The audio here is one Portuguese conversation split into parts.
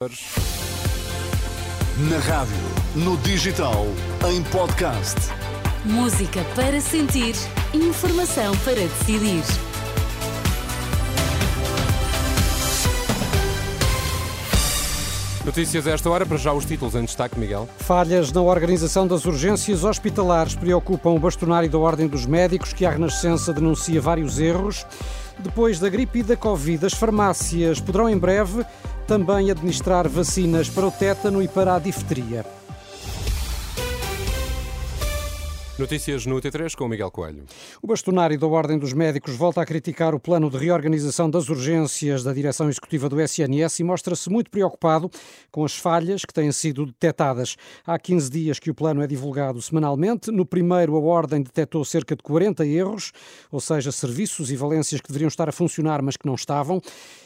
Na rádio, no digital, em podcast. Música para sentir, informação para decidir. Notícias a esta hora, para já os títulos em destaque, Miguel. Falhas na organização das urgências hospitalares preocupam o bastonário da Ordem dos Médicos, que a Renascença denuncia vários erros. Depois da gripe e da Covid, as farmácias poderão em breve também administrar vacinas para o tétano e para a difteria. Notícias no T3 com o Miguel Coelho. O bastonário da Ordem dos Médicos volta a criticar o plano de reorganização das urgências da direção executiva do SNS e mostra-se muito preocupado com as falhas que têm sido detectadas. Há 15 dias que o plano é divulgado semanalmente. No primeiro, a Ordem detectou cerca de 40 erros, ou seja, serviços e valências que deveriam estar a funcionar, mas que não estavam.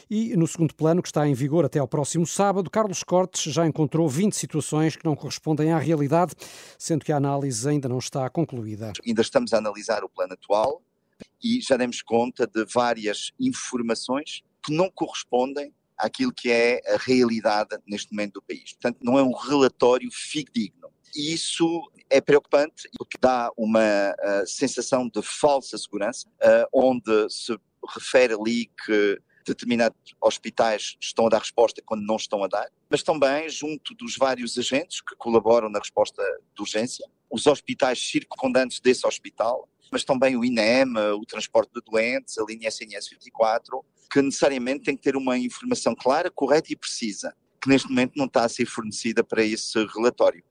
E no segundo plano, que está em vigor até ao próximo sábado, Carlos Cortes já encontrou 20 situações que não correspondem à realidade, sendo que a análise ainda não está concluída. Ainda estamos a analisar o plano atual e já demos conta de várias informações que não correspondem àquilo que é a realidade neste momento do país. Portanto, não é um relatório fidedigno. E isso é preocupante porque dá uma uh, sensação de falsa segurança, uh, onde se refere ali que determinados hospitais estão a dar resposta quando não estão a dar, mas também junto dos vários agentes que colaboram na resposta de urgência, os hospitais circundantes desse hospital, mas também o INEM, o transporte de doentes, a linha SNS 24, que necessariamente tem que ter uma informação clara, correta e precisa, que neste momento não está a ser fornecida para esse relatório.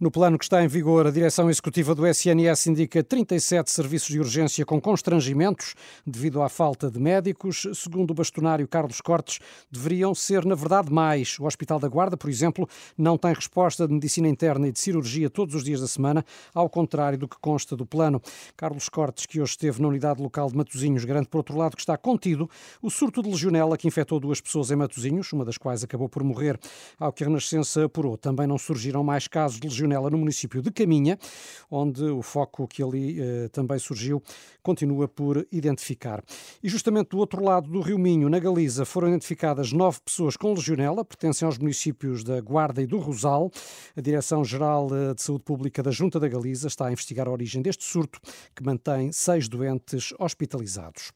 No plano que está em vigor, a direção executiva do SNS indica 37 serviços de urgência com constrangimentos devido à falta de médicos. Segundo o bastonário Carlos Cortes, deveriam ser, na verdade, mais. O Hospital da Guarda, por exemplo, não tem resposta de medicina interna e de cirurgia todos os dias da semana, ao contrário do que consta do plano. Carlos Cortes, que hoje esteve na unidade local de Matosinhos, garante, por outro lado, que está contido o surto de legionela que infectou duas pessoas em Matosinhos, uma das quais acabou por morrer. Ao que a Renascença apurou, também não surgiram mais casos de legionela No município de Caminha, onde o foco que ali eh, também surgiu continua por identificar. E justamente do outro lado do Rio Minho, na Galiza, foram identificadas nove pessoas com legionela, pertencem aos municípios da Guarda e do Rosal. A Direção-Geral eh, de Saúde Pública da Junta da Galiza está a investigar a origem deste surto, que mantém seis doentes hospitalizados.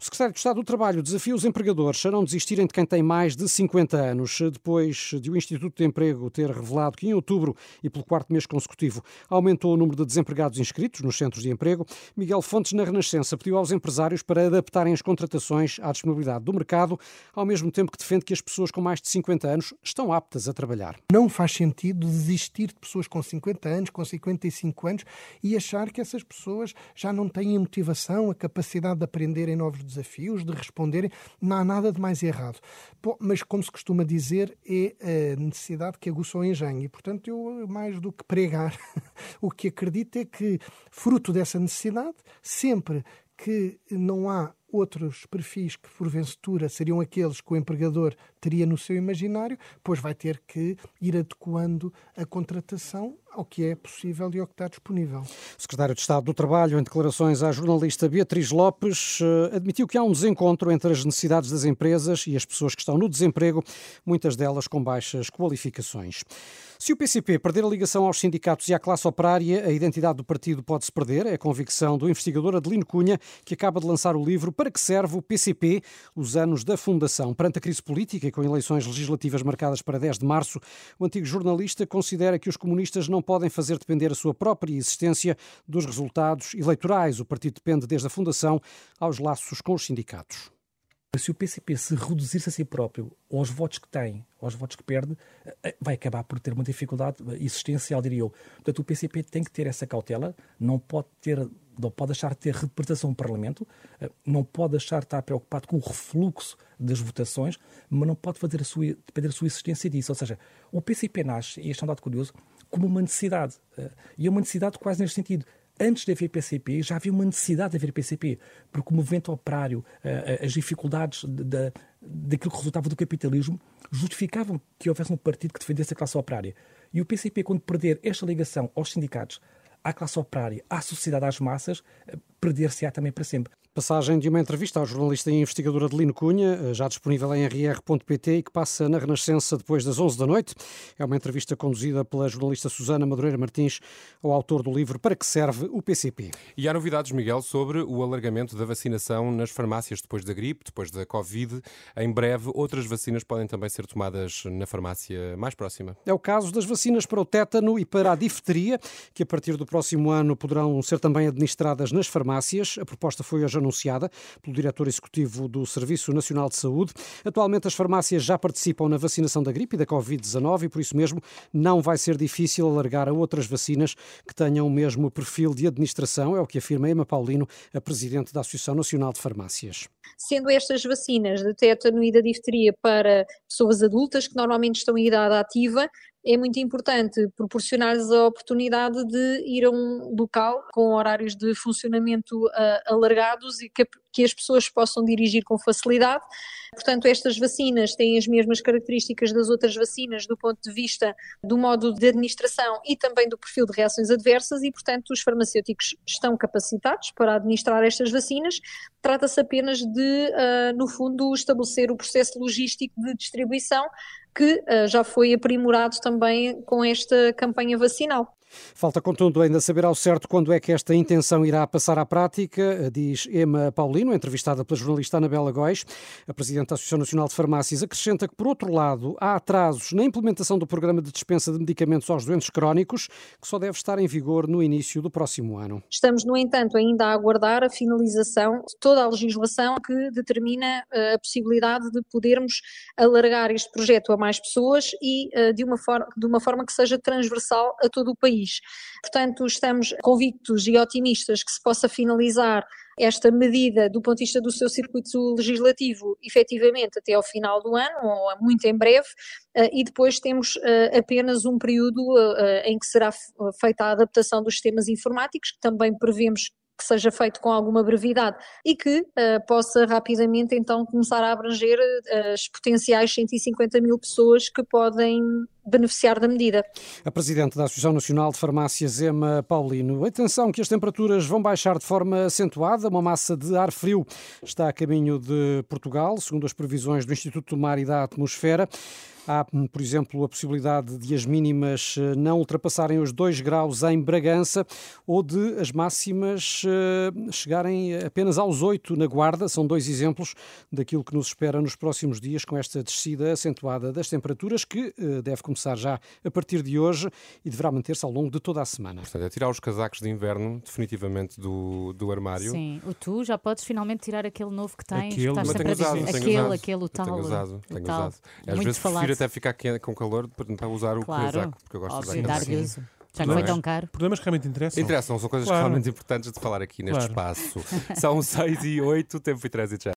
O Secretário de Estado do Trabalho desafia os empregadores a não desistirem de quem tem mais de 50 anos, depois de o Instituto de Emprego ter revelado que em outubro e pelo quarto mês consecutivo. Aumentou o número de desempregados inscritos nos centros de emprego. Miguel Fontes, na Renascença, pediu aos empresários para adaptarem as contratações à disponibilidade do mercado, ao mesmo tempo que defende que as pessoas com mais de 50 anos estão aptas a trabalhar. Não faz sentido desistir de pessoas com 50 anos, com 55 anos e achar que essas pessoas já não têm a motivação, a capacidade de aprenderem novos desafios, de responderem. Não há nada de mais errado. Bom, mas, como se costuma dizer, é a necessidade que aguçou o engenho. E, portanto, eu, mais do que pregar, o que acredito é que, fruto dessa necessidade, sempre que não há outros perfis que, porventura, seriam aqueles que o empregador teria no seu imaginário, pois vai ter que ir adequando a contratação ao que é possível e ao que está disponível. O secretário de Estado do Trabalho, em declarações à jornalista Beatriz Lopes, eh, admitiu que há um desencontro entre as necessidades das empresas e as pessoas que estão no desemprego, muitas delas com baixas qualificações. Se o PCP perder a ligação aos sindicatos e à classe operária, a identidade do partido pode-se perder. É a convicção do investigador Adelino Cunha, que acaba de lançar o livro Para que serve o PCP? Os anos da fundação. Perante a crise política e com eleições legislativas marcadas para 10 de março, o antigo jornalista considera que os comunistas não podem fazer depender a sua própria existência dos resultados eleitorais. O partido depende desde a fundação aos laços com os sindicatos. Se o PCP se reduzir-se a si próprio aos votos que tem, aos votos que perde, eh, vai acabar por ter uma dificuldade existencial, diria eu. Portanto, o PCP tem que ter essa cautela, não pode ter, não pode deixar de ter representação no Parlamento, eh, não pode deixar de estar preocupado com o refluxo das votações, mas não pode fazer a sua, depender a sua existência disso. Ou seja, o PCP nasce, e este é um dado curioso, como uma necessidade. Eh, e é uma necessidade quase neste sentido antes de haver PCP, já havia uma necessidade de haver PCP, porque o movimento operário, eh, as dificuldades de, daquilo que resultava do capitalismo, justificavam que houvesse um partido que defendesse a classe operária. E o PCP, quando perder esta ligação aos sindicatos, à classe operária, à sociedade, às massas, perder-se-á também para sempre. Passagem de uma entrevista ao jornalista e investigador Adelino Cunha, eh, já disponível em rr.pt e que passa na Renascença depois das 11 da noite. É uma entrevista conduzida pela jornalista Susana Madureira Martins, ao autor do livro Para que serve o PCP. E há novidades, Miguel, sobre o alargamento da vacinação nas farmácias depois da gripe, depois da Covid. Em breve, outras vacinas podem também ser tomadas na farmácia mais próxima. É o caso das vacinas para o tétano e para a difteria, que a partir do próximo ano poderão ser também administradas nas farmácias. A proposta foi hoje anunciada pelo diretor executivo do Serviço Nacional de Saúde. Atualmente, as farmácias já participam na vacinação da gripe e da Covid-19 e, por isso mesmo, não vai ser difícil alargar a outras vacinas que tenham o mesmo perfil de administração, é o que afirma Emma Paulino, a presidente da Associação Nacional de Farmácias. Sendo estas vacinas de tétano e da difteria para pessoas adultas que normalmente estão em idade ativa, é muito importante proporcionar-lhes a oportunidade de ir a um local com horários de funcionamento uh, alargados e que, que, as pessoas possam dirigir com facilidade. Portanto, estas vacinas têm as mesmas características das outras vacinas do ponto de vista do modo de administração e também do perfil de reações adversas e, portanto, os farmacêuticos estão capacitados para administrar estas vacinas. Trata-se apenas de, uh, no fundo, estabelecer o processo logístico de distribuição que uh, já foi aprimorado também com esta campanha vacinal. Falta, contudo, ainda saber ao certo quando é que esta intenção irá passar à prática, diz Emma Paulino, entrevistada pela jornalista Anabela Góis. A Presidente da Associação Nacional de Farmácias acrescenta que, por outro lado, há atrasos na implementação do programa de dispensa de medicamentos aos doentes crónicos, que só deve estar em vigor no início do próximo ano. Estamos, no entanto, ainda a aguardar a finalização de toda a legislação que determina eh, a possibilidade de podermos alargar este projeto a mais pessoas e eh, de uma forma, de uma forma que seja transversal a todo o país país. Portanto, estamos convictos e otimistas que se possa finalizar esta medida do ponto de vista do seu circuito legislativo efetivamente até ao final do ano, ou muito em breve, eh, e depois temos eh, apenas um período eh, em que será feita a adaptação dos sistemas informáticos, que também prevemos que seja feito com alguma brevidade e que uh, possa rapidamente então começar a abranger uh, as potenciais 150 mil pessoas que podem beneficiar da medida. A Presidente da Associação Nacional de Farmácias, Emma Paulino. Atenção que as temperaturas vão baixar de forma acentuada. Uma massa de ar frio está a caminho de Portugal, segundo as previsões do Instituto do Mar e da Atmosfera. Há, por exemplo, a possibilidade de as mínimas eh, não ultrapassarem os 2 graus em Bragança ou de as máximas eh, chegarem apenas aos 8 na Guarda. São dois exemplos daquilo que nos espera nos próximos dias com esta descida acentuada das temperaturas que eh, deve começar já a partir de hoje e deverá manter-se ao longo de toda a semana. Portanto, é tirar os casacos de inverno definitivamente do, do armário. Sim, o tu já podes finalmente tirar aquele novo que tens. Aquele, que estás sempre usado, a dizer. Aquele, usado. aquele, o tal. Tenho usado, tenho o tal. usado. Às Muito vezes falado. prefiro até ficar com calor para tentar usar o Claro, casaco, porque eu gosto óbvio, de usar dar casaco. Já Não foi é? tão caro. Problemas que realmente interessam. Interessam, são coisas Claro. realmente importantes de falar aqui neste Claro. espaço. São 6 e 8, tempo e trânsito já.